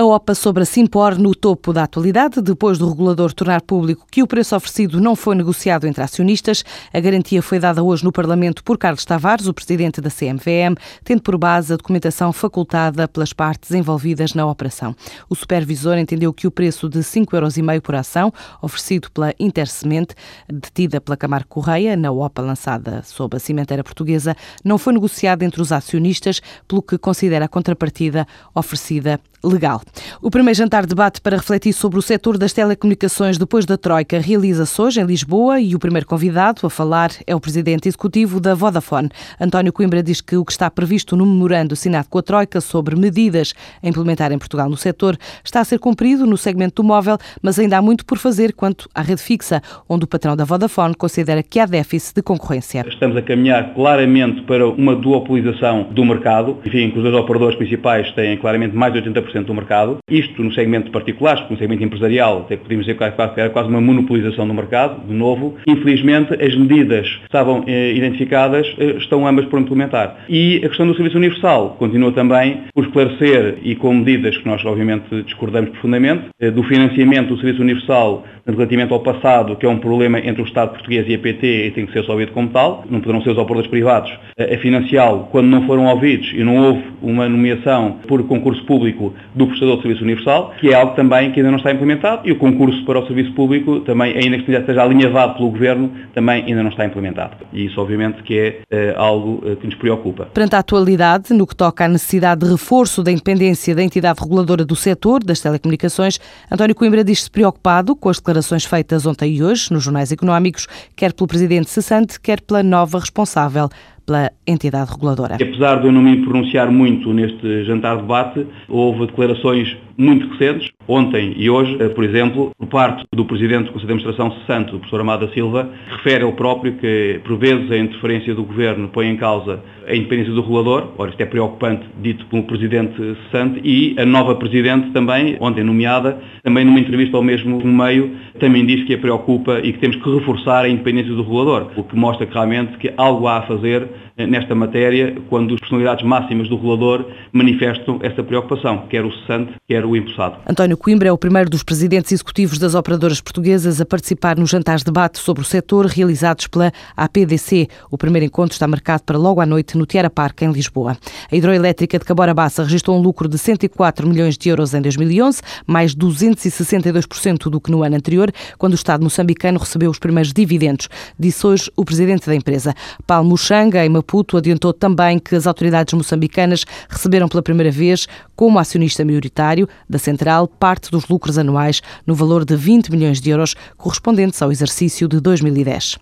A OPA sobre a Simpor no topo da atualidade, depois do regulador tornar público que o preço oferecido não foi negociado entre acionistas. A garantia foi dada hoje no Parlamento por Carlos Tavares, o presidente da CMVM, tendo por base a documentação facultada pelas partes envolvidas na operação. O supervisor entendeu que o preço de 5,5 euros por ação, oferecido pela Intersemente, detida pela Camargo Correia, na OPA lançada sob a cimenteira portuguesa, não foi negociado entre os acionistas, pelo que considera a contrapartida oferecida legal. O primeiro jantar de debate para refletir sobre o setor das telecomunicações depois da Troika realiza-se hoje em Lisboa e o primeiro convidado a falar é o presidente executivo da Vodafone. António Coimbra diz que o que está previsto no memorando assinado com a Troika sobre medidas a implementar em Portugal no setor está a ser cumprido no segmento do móvel, mas ainda há muito por fazer quanto à rede fixa, onde o patrão da Vodafone considera que há déficit de concorrência. Estamos a caminhar claramente para uma duopolização do mercado, enfim, que os dois operadores principais têm claramente mais de 80% do mercado. Isto no segmento particular, no segmento empresarial até podemos dizer que era quase uma monopolização do mercado, de novo. Infelizmente, as medidas que estavam eh, identificadas eh, estão ambas por implementar. E a questão do Serviço Universal continua também por esclarecer e com medidas que nós obviamente discordamos profundamente, eh, do financiamento do Serviço Universal relativamente ao passado, que é um problema entre o Estado português e a PT e tem que ser resolvido como tal, não poderão ser os operadores privados a financiá-lo quando não foram ouvidos e não houve uma nomeação por concurso público do prestador de serviço universal, que é algo também que ainda não está implementado e o concurso para o serviço público também, ainda que esteja alinhavado pelo Governo, também ainda não está implementado. E isso obviamente que é eh, algo eh, que nos preocupa. Perante a atualidade, no que toca à necessidade de reforço da independência da entidade reguladora do setor das telecomunicações, António Coimbra diz-se preocupado com as declarações feitas ontem e hoje nos jornais económicos, quer pelo presidente cessante, quer pela nova responsável pela entidade reguladora. Apesar de eu não me pronunciar muito neste jantar-debate, houve declarações muito recentes, ontem e hoje, eh, por exemplo, por parte do Presidente do Conselho de Administração cessante, o professor Amada Silva, refere ele próprio que, por vezes, a interferência do Governo põe em causa a independência do regulador, ora isto é preocupante, dito pelo Presidente cessante, e a nova Presidente também, ontem nomeada, também numa entrevista ao mesmo meio, também diz que a preocupa e que temos que reforçar a independência do regulador, o que mostra claramente que algo há a fazer nesta matéria quando as personalidades máximas do regulador manifestam essa preocupação, quer o cessante, quer o impulsado. António Coimbra é o primeiro dos presidentes executivos das operadoras portuguesas a participar nos jantares de debate sobre o setor realizados pela APDC. O primeiro encontro está marcado para logo à noite no Tiara Parque, em Lisboa. A hidroelétrica de Cabora Bassa registrou um lucro de 104 milhões de euros em 2011, mais 262% do que no ano anterior, quando o Estado moçambicano recebeu os primeiros dividendos, disse hoje o presidente da empresa. Paulo Muxanga, em Maputo, adiantou também que as autoridades moçambicanas receberam pela primeira vez, como acionista maioritário da central, parte dos lucros anuais no valor de 20 milhões de euros correspondentes ao exercício de 2010.